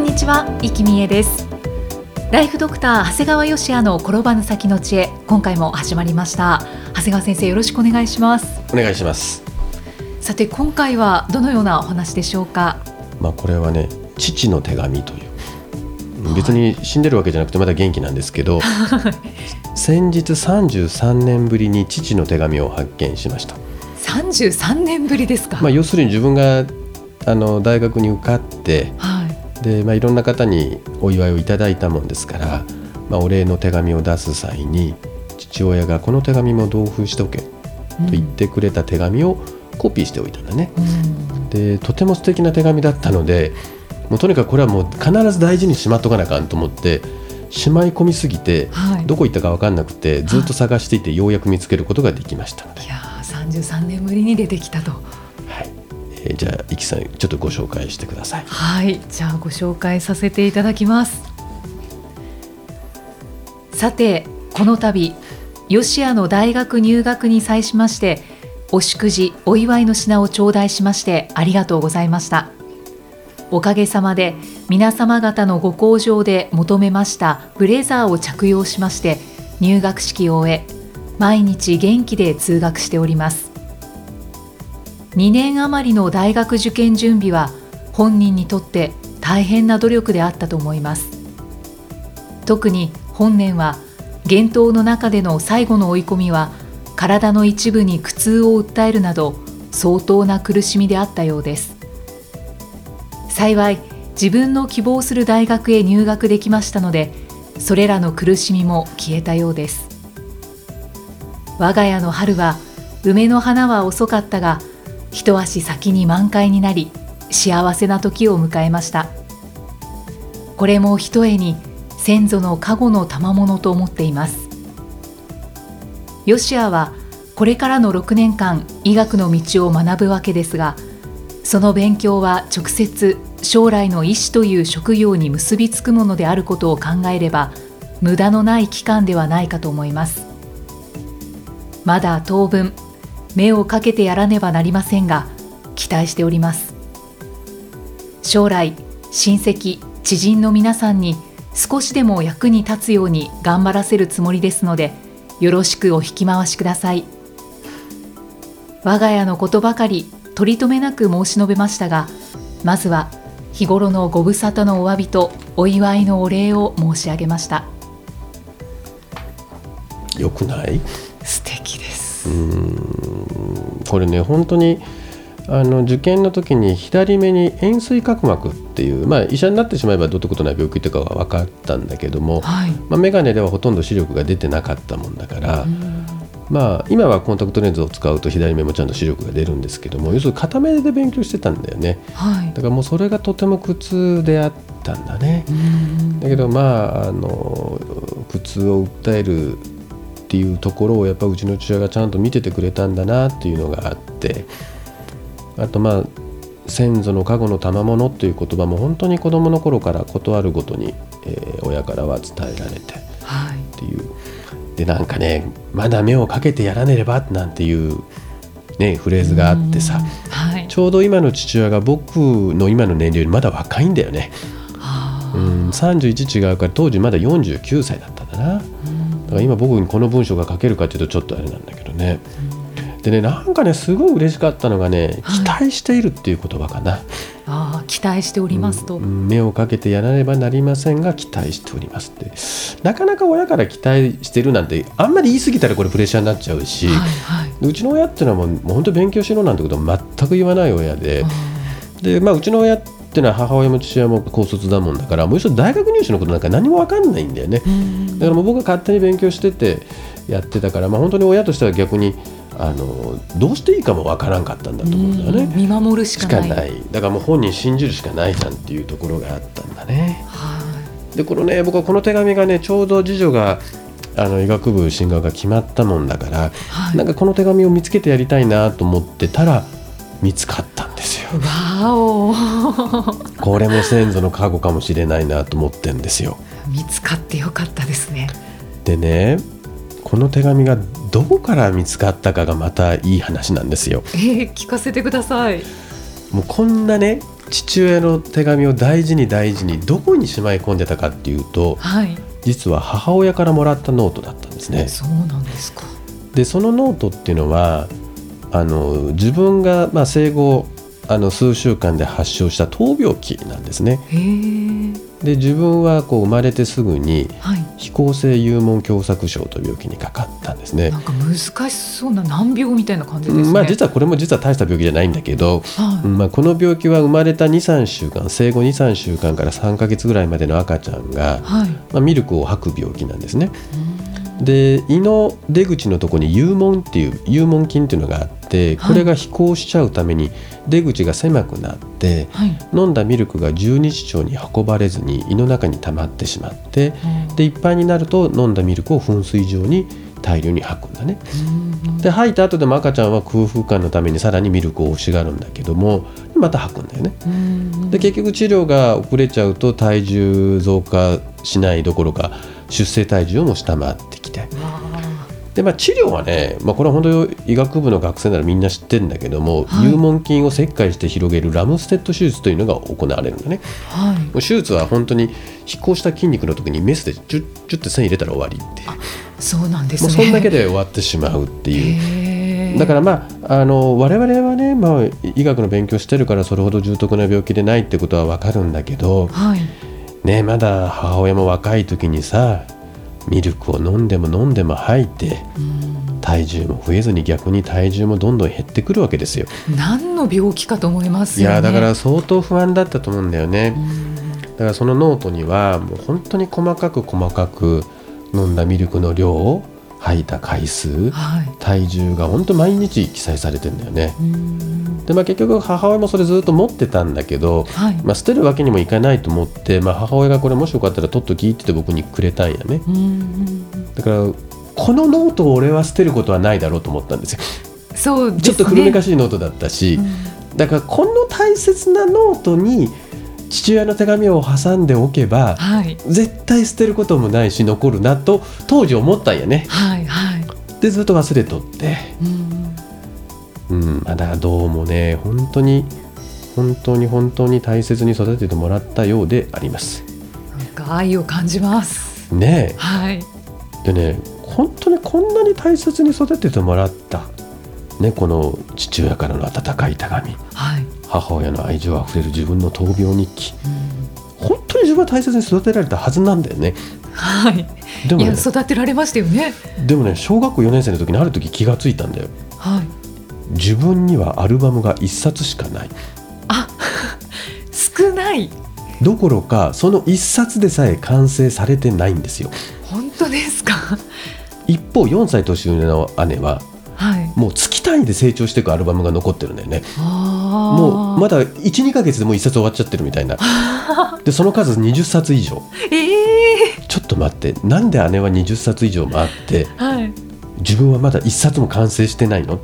んにちは、生きみえです。ライフドクター長谷川芳也の転ばぬ先の知恵今回も始まりました。長谷川先生よろしくお願いします。お願いします。さて今回はどのようなお話でしょうか？まあこれはね父の手紙という。別に死んでるわけじゃなくてまだ元気なんですけど先日33年ぶりに父の手紙を発見しました。33年ぶりですか、まあ、要するに自分があの大学に受かって、はい、でまあ、いろんな方にお祝いをいただいたもんですから、まあ、お礼の手紙を出す際に父親がこの手紙も同封しておけと言ってくれた手紙をコピーしておいたんだね。うん。でとても素敵な手紙だったのでもうとにかくこれはもう必ず大事にしまっとかなあかんと思ってしまい込みすぎて、はい。どこ行ったか分かんなくてずっと探していてようやく見つけることができましたので、いやー33年ぶりに出てきたと。はいえーじゃあ、いきさんちょっとご紹介してください。はい。じゃあご紹介させていただきます。さてこの度吉谷の大学入学に際しましてお祝辞お祝いの品を頂戴しましてありがとうございました。おかげさまで皆様方のご厚情で求めましたブレザーを着用しまして入学式を終え毎日元気で通学しております。2年余りの大学受験準備は本人にとって大変な努力であったと思います。特に本年は厳冬の中での最後の追い込みは体の一部に苦痛を訴えるなど相当な苦しみであったようです。幸い自分の希望する大学へ入学できましたのでそれらの苦しみも消えたようです。我が家の春は梅の花は遅かったが一足先に満開になり幸せな時を迎えました。これもひとえに先祖の加護の賜物と思っています。ヨシアはこれからの6年間医学の道を学ぶわけですがその勉強は直接将来の医師という職業に結びつくものであることを考えれば無駄のない期間ではないかと思います。まだ当分目をかけてやらねばなりませんが期待しております。将来親戚知人の皆さんに少しでも役に立つように頑張らせるつもりですのでよろしくお引き回しください。我が家のことばかり取り留めなく申し述べましたがまずは日頃のご無沙汰のお詫びとお祝いのお礼を申し上げました。よくない？素敵ですこれね本当にあの受験の時に左目に円錐角膜っていう、まあ、医者になってしまえばどうってことない病気とかは分かったんだけども、はい。まあ、眼鏡ではほとんど視力が出てなかったもんだから、まあ、今はコンタクトレンズを使うと左目もちゃんと視力が出るんですけども要するに片目で勉強してたんだよね。はい。だからもうそれがとても苦痛であったんだね。だけどまああの苦痛を訴えるっていうところをやっぱうちの父親がちゃんと見ててくれたんだなっていうのがあってあとまあ先祖の加護の賜物っていう言葉も本当に子供の頃から事あるごとに、えー親からは伝えられてはいっていうでなんかねまだ目をかけてやらねればなんていう、ね、フレーズがあってさはいちょうど今の父親が僕の今の年齢よりまだ若いんだよね。あうん、31違うから当時まだ49歳だったんだな。だから今僕にこの文章が書けるかっていうとちょっとあれなんだけどね。でねなんかねすごい嬉しかったのがねはい。期待しているっていう言葉かな、あー期待しておりますと、うん目をかけてやらねばなりませんが期待しておりますって。なかなか親から期待してるなんてあんまり言い過ぎたらこれプレッシャーになっちゃうし、はいはい。うちの親っていうのはもう本当勉強しろなんてことは全く言わない親で。あで、まあ、うちの親っていうのは母親も父親も高卒だもんだからもう一度大学入試のことなんか何も分かんないんだよね。だからもう僕が勝手に勉強しててやってたから、まあ、本当に親としては逆にあのどうしていいかもわからんかったんだと思うんだよね。見守るしかない。だからもう本人信じるしかないなんていうところがあったんだね。はでこのね僕はこの手紙がねちょうど次女があの医学部進学が決まったもんだから、はいなんかこの手紙を見つけてやりたいなと思ってたら見つかった。わおこれも先祖の過去かもしれないなと思ってんですよ。見つかってよかったですね。でねこの手紙がどこから見つかったかがまたいい話なんですよ。えー、聞かせてください。もうこんなね父親の手紙を大事に大事にどこにしまい込んでたかっていうとはい。実は母親からもらったノートだったんですね。そうなんですか。でそのノートっていうのはあの自分が、まあ、生後あの数週間で発症した闘病記なんですね。で自分はこう生まれてすぐにはい。肥厚性幽門狭窄症という病気にかかったんですねな。んか難しそうな難病みたいな感じですね。うんまあ実はこれも実は大した病気じゃないんだけど、はい。うんまあ、この病気は生まれた23週間生後23週間から3ヶ月ぐらいまでの赤ちゃんが、はい。まあ、ミルクを吐く病気なんですね。で胃の出口のところに幽門っていう幽門菌っていうのがあってこれが飛行しちゃうために出口が狭くなってはい。飲んだミルクが十二指腸に運ばれずに胃の中に溜まってしまってでいっぱいになると飲んだミルクを噴水状に大量に吐くんだね。で吐いた後でも赤ちゃんは空腹感のためにさらにミルクを欲しがるんだけどもまた吐くんだよね。うんで結局治療が遅れちゃうと体重増加しないどころか出生体重も下回ってきてわで、まあ、治療はね、まあ、これは本当医学部の学生ならみんな知ってるんだけども、はい幽門菌を切開して広げるラムステッド手術というのが行われるんだねあはい。手術は本当に飛行した筋肉の時にメスでチュッチュッて線入れたら終わりっていうそうなんですね。もうそんだけで終わってしまうっていう。だからまああの我々はね、まあ、医学の勉強してるからそれほど重篤な病気でないってことは分かるんだけど、はい。ね、まだ母親も若い時にさミルクを飲んでも飲んでも吐いてうん体重も増えずに逆に体重もどんどん減ってくるわけですよ。何の病気かと思いますよね。いやだから相当不安だったと思うんだよね。うんだからそのノートにはもう本当に細かく細かく飲んだミルクの量吐いた回数はい。体重が本当毎日記載されてんだよね。うんでまあ結局母親もそれずっと持ってたんだけど、はい。まあ、捨てるわけにもいかないと思って、まあ、母親がこれもしよかったら取っときって僕にくれたんやねうんだからこのノートを俺は捨てることはないだろうと思ったんですよそうですね。ちょっと古めかしいノートだったし、うんだからこの大切なノートに父親の手紙を挟んでおけばはい。絶対捨てることもないし残るなと当時思ったんやねはい。はい。でずっと忘れとってうんうんまあだどうもね本当に本当に本当に大切に育ててもらったようでありますなんか愛を感じます。ねはい。えでね本当にこんなに大切に育ててもらった、ね、この父親からの温かい手紙はい。母親の愛情あふれる自分の闘病日記うん本当に自分は大切に育てられたはずなんだよねはい。でもねいや育てられましたよね。でもね小学校4年生の時にある時気がついたんだよはい。自分にはアルバムが1冊しかないあ、少ない。どころかその1冊でさえ完成されてないんですよ本当ですか？一方4歳年上の姉ははい。もう月単位で成長していくアルバムが残ってるんだよね。もうまだ12ヶ月でもう1冊終わっちゃってるみたいな でその数20冊以上ええちょっと待ってなんで姉は20冊以上もあってはい。自分はまだ1冊も完成してないの？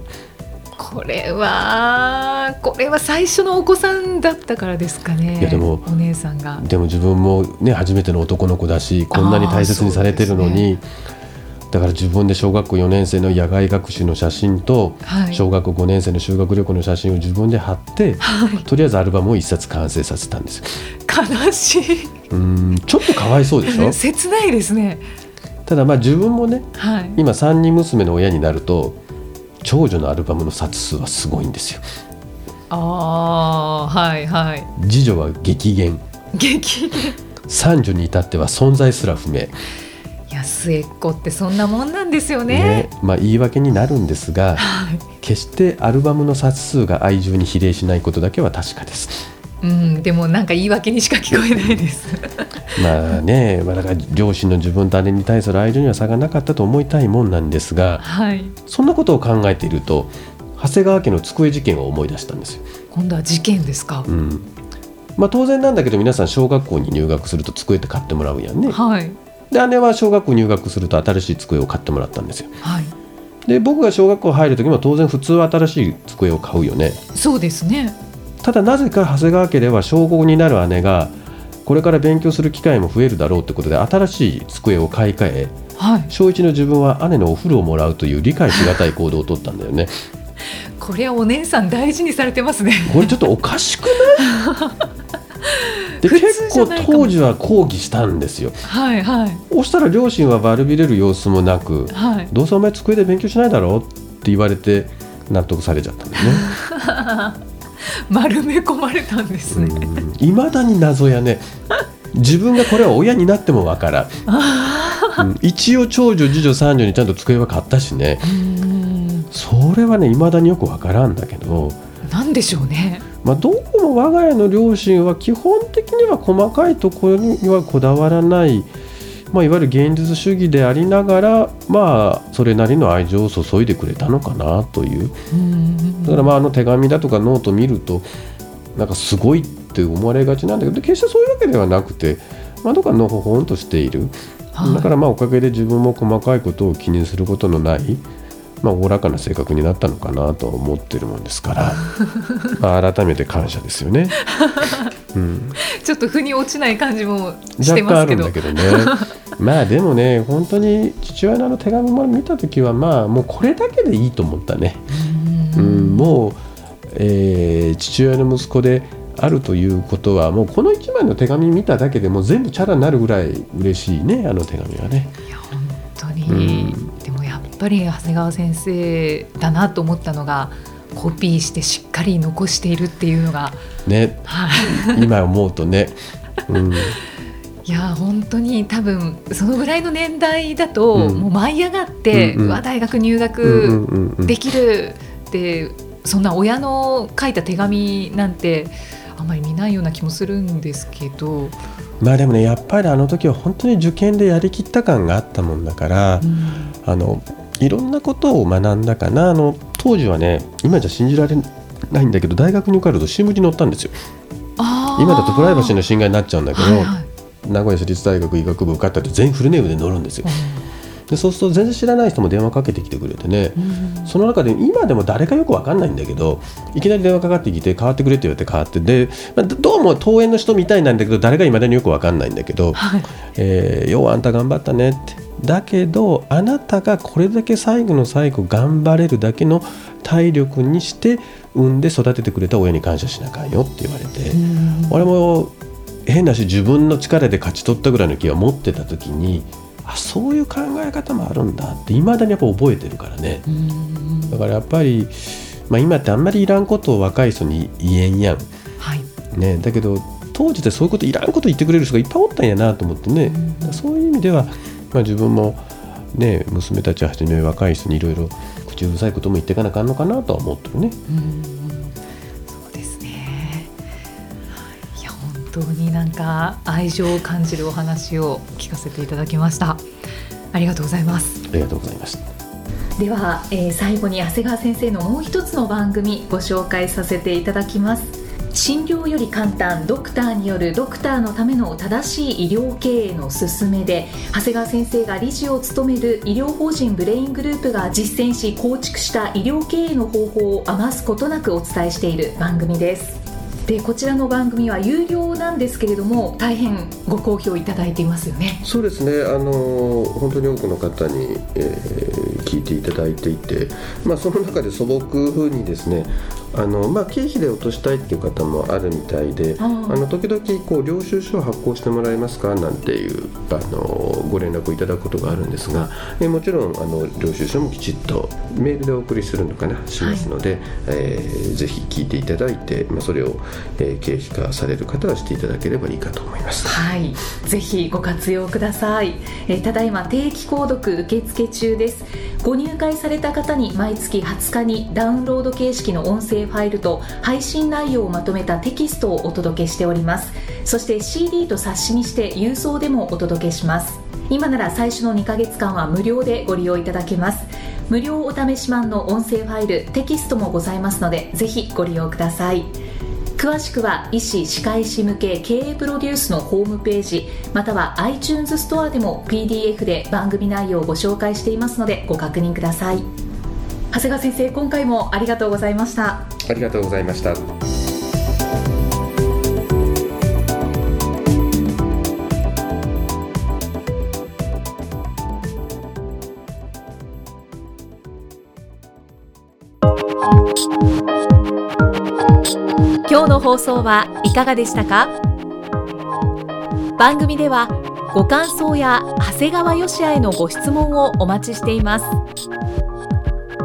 これはこれは最初のお子さんだったからですかね。いやでもお姉さんが。でも自分もね初めての男の子だしこんなに大切にされてるのに、だから自分で小学校4年生の野外学習の写真と、はい。小学校5年生の修学旅行の写真を自分で貼って、はい。とりあえずアルバムを1冊完成させたんですよ悲しい。うーんちょっとかわいそうでしょ？切ないですね。ただまあ自分もねはい。今3人娘の親になると長女のアルバムの冊数はすごいんですよああはいはい。次女は激減激三女に至っては存在すら不明、いや末っ子ってそんなもんなんですよね。ねまあ、言い訳になるんですがはい。決してアルバムの冊数が愛情に比例しないことだけは確かですうんでもなんか言い訳にしか聞こえないです。まあね、まあ、だから両親の自分と姉に対する愛情には差がなかったと思いたいもんなんですが、はい、そんなことを考えていると長谷川家の机事件を思い出したんですよ。今度は事件ですか、うんまあ、当然なんだけど皆さん小学校に入学すると机って買ってもらうやんね。はい、で姉は小学校入学すると新しい机を買ってもらったんですよ。はいで僕が小学校入る時も当然普通は新しい机を買うよねそうですねただなぜか長谷川家では小5になる姉がこれから勉強する機会も増えるだろうってことで新しい机を買い替え、はい、小1の自分は姉のお風呂をもらうという理解しがたい行動をとったんだよね これはお姉さん大事にされてますねこれちょっとおかしくない？で結構当時は抗議したんですよ。はいはい。そしたら両親は悪びれる様子もなく、はい、どうせお前机で勉強しないだろうって言われて納得されちゃったんだよね。丸め込まれたんですね。いまだに謎やね。自分がこれは親になってもわからん、うん、一応長女次女三女にちゃんと机は買ったしね。それはねいまだによくわからんだけど。なんでしょうね。まあ、どうも我が家の両親は基本的には細かいところにはこだわらない、まあ、いわゆる現実主義でありながら、まあ、それなりの愛情を注いでくれたのかなという。だからまああの手紙だとかノート見るとなんかすごいって思われがちなんだけど決してそういうわけではなくて、まあ、どっかのほほんとしている、だからまあおかげで自分も細かいことを気にすることのないまあ、おおらかな性格になったのかなと思ってるもんですから まあ改めて感謝ですよね、うん、ちょっと腑に落ちない感じもしてますけど。あるんだけどね。まあでもね本当に父親のあの手紙も見た時はまあもうこれだけでいいと思ったね。うん。もう、えー、父親の息子であるということはもうこの1枚の手紙見ただけでも全部チャラになるぐらい嬉しいねあの手紙はね。いや本当に、うん。っぱり長谷川先生だなと思ったのがコピーしてしっかり残しているっていうのがね、今思うとね。うん。いや本当に多分そのぐらいの年代だと、うん、もう舞い上がって、うんうん、わ大学入学できるって、そんな親の書いた手紙なんてあんまり見ないような気もするんですけど。まあでもねやっぱりあの時は本当に受験でやりきった感があったもんだから、うん、あのいろんなことを学んだかな。あの当時はね今じゃ信じられないんだけど大学に受かると新聞に載ったんですよ。今だとプライバシーの侵害になっちゃうんだけど、はいはい、名古屋市立大学医学部受かったって全員フルネームで載るんですよ、でそうすると全然知らない人も電話かけてきてくれてね、その中で今でも誰かよく分かんないんだけどいきなり電話かかってきて変わってくれって言われて変わってで、まあ、どうも登園の人みたいなんだけど誰かいまだによく分かんないんだけど「はい、えー、ようあんた頑張ったね」ってだけどあなたがこれだけ最後の最後頑張れるだけの体力にして産んで育ててくれた親に感謝しなあかんよって言われて俺も変なし自分の力で勝ち取ったぐらいの気は持ってた時にあそういう考え方もあるんだっていまだにやっぱ覚えてるからね。だからやっぱり、まあ、今ってあんまりいらんことを若い人に言えんやん、はい。ね、だけど当時ってそういうこといらんこと言ってくれる人がいっぱいおったんやなと思ってね。そういう意味ではまあ、自分も、ね、娘たちはじめ若い人にいろいろ口うるさいことも言っていかなあかんのかなとは思ってるね。そうですね。いや本当になんか愛情を感じるお話を聞かせていただきました。ありがとうございます。ありがとうございます。では、えー、最後に長谷川先生のもう一つの番組ご紹介させていただきます診療より簡単ドクターによるドクターのための正しい医療経営の勧めで長谷川先生が理事を務める医療法人ブレイングループが実践し構築した医療経営の方法を余すことなくお伝えしている番組です。でこちらの番組は有料なんですけれども大変ご好評いただいていますよね。そうですね。あの本当に多くの方に、えー、聞いていただいていて、まあ、その中で素朴にですねあのまあ、経費で落としたいっていう方もあるみたいであの時々こう領収書を発行してもらえますか？なんていうあのご連絡をいただくことがあるんですがえもちろんあの領収書もきちっとメールでお送りするのかな？しますので、はい、えー、ぜひ聞いていただいて、まあ、それを、えー、経費化される方はしていただければいいかと思います。はい。ぜひご活用ください、えー、ただいま定期購読受付中です。ご入会された方に毎月20日にダウンロード形式の音声ファイルと配信内容をまとめたテキストをお届けしております。そして CD と冊子にして郵送でもお届けします。今なら最初の2ヶ月間は無料でご利用いただけます。無料お試し版の音声ファイルテキストもございますのでぜひご利用ください。詳しくは医師・歯科医師向け経営プロデュースのホームページまたは iTunes ストアでも PDF で番組内容をご紹介していますのでご確認ください。長谷川先生今回もありがとうございました。ありがとうございました。今日の放送はいかがでしたか？番組ではご感想や長谷川よしあへのご質問をお待ちしています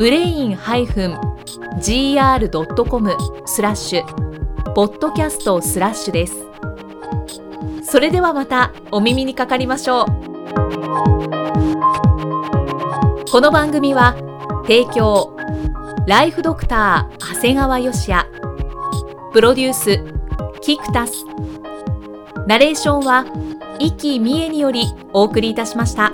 ブレイン -gr.com スラッシュポッドキャストスラッシュです。それではまたお耳にかかりましょう。この番組は提供ライフドクター長谷川芳也。プロデュースキクタス。ナレーションは生きみえによりお送りいたしました。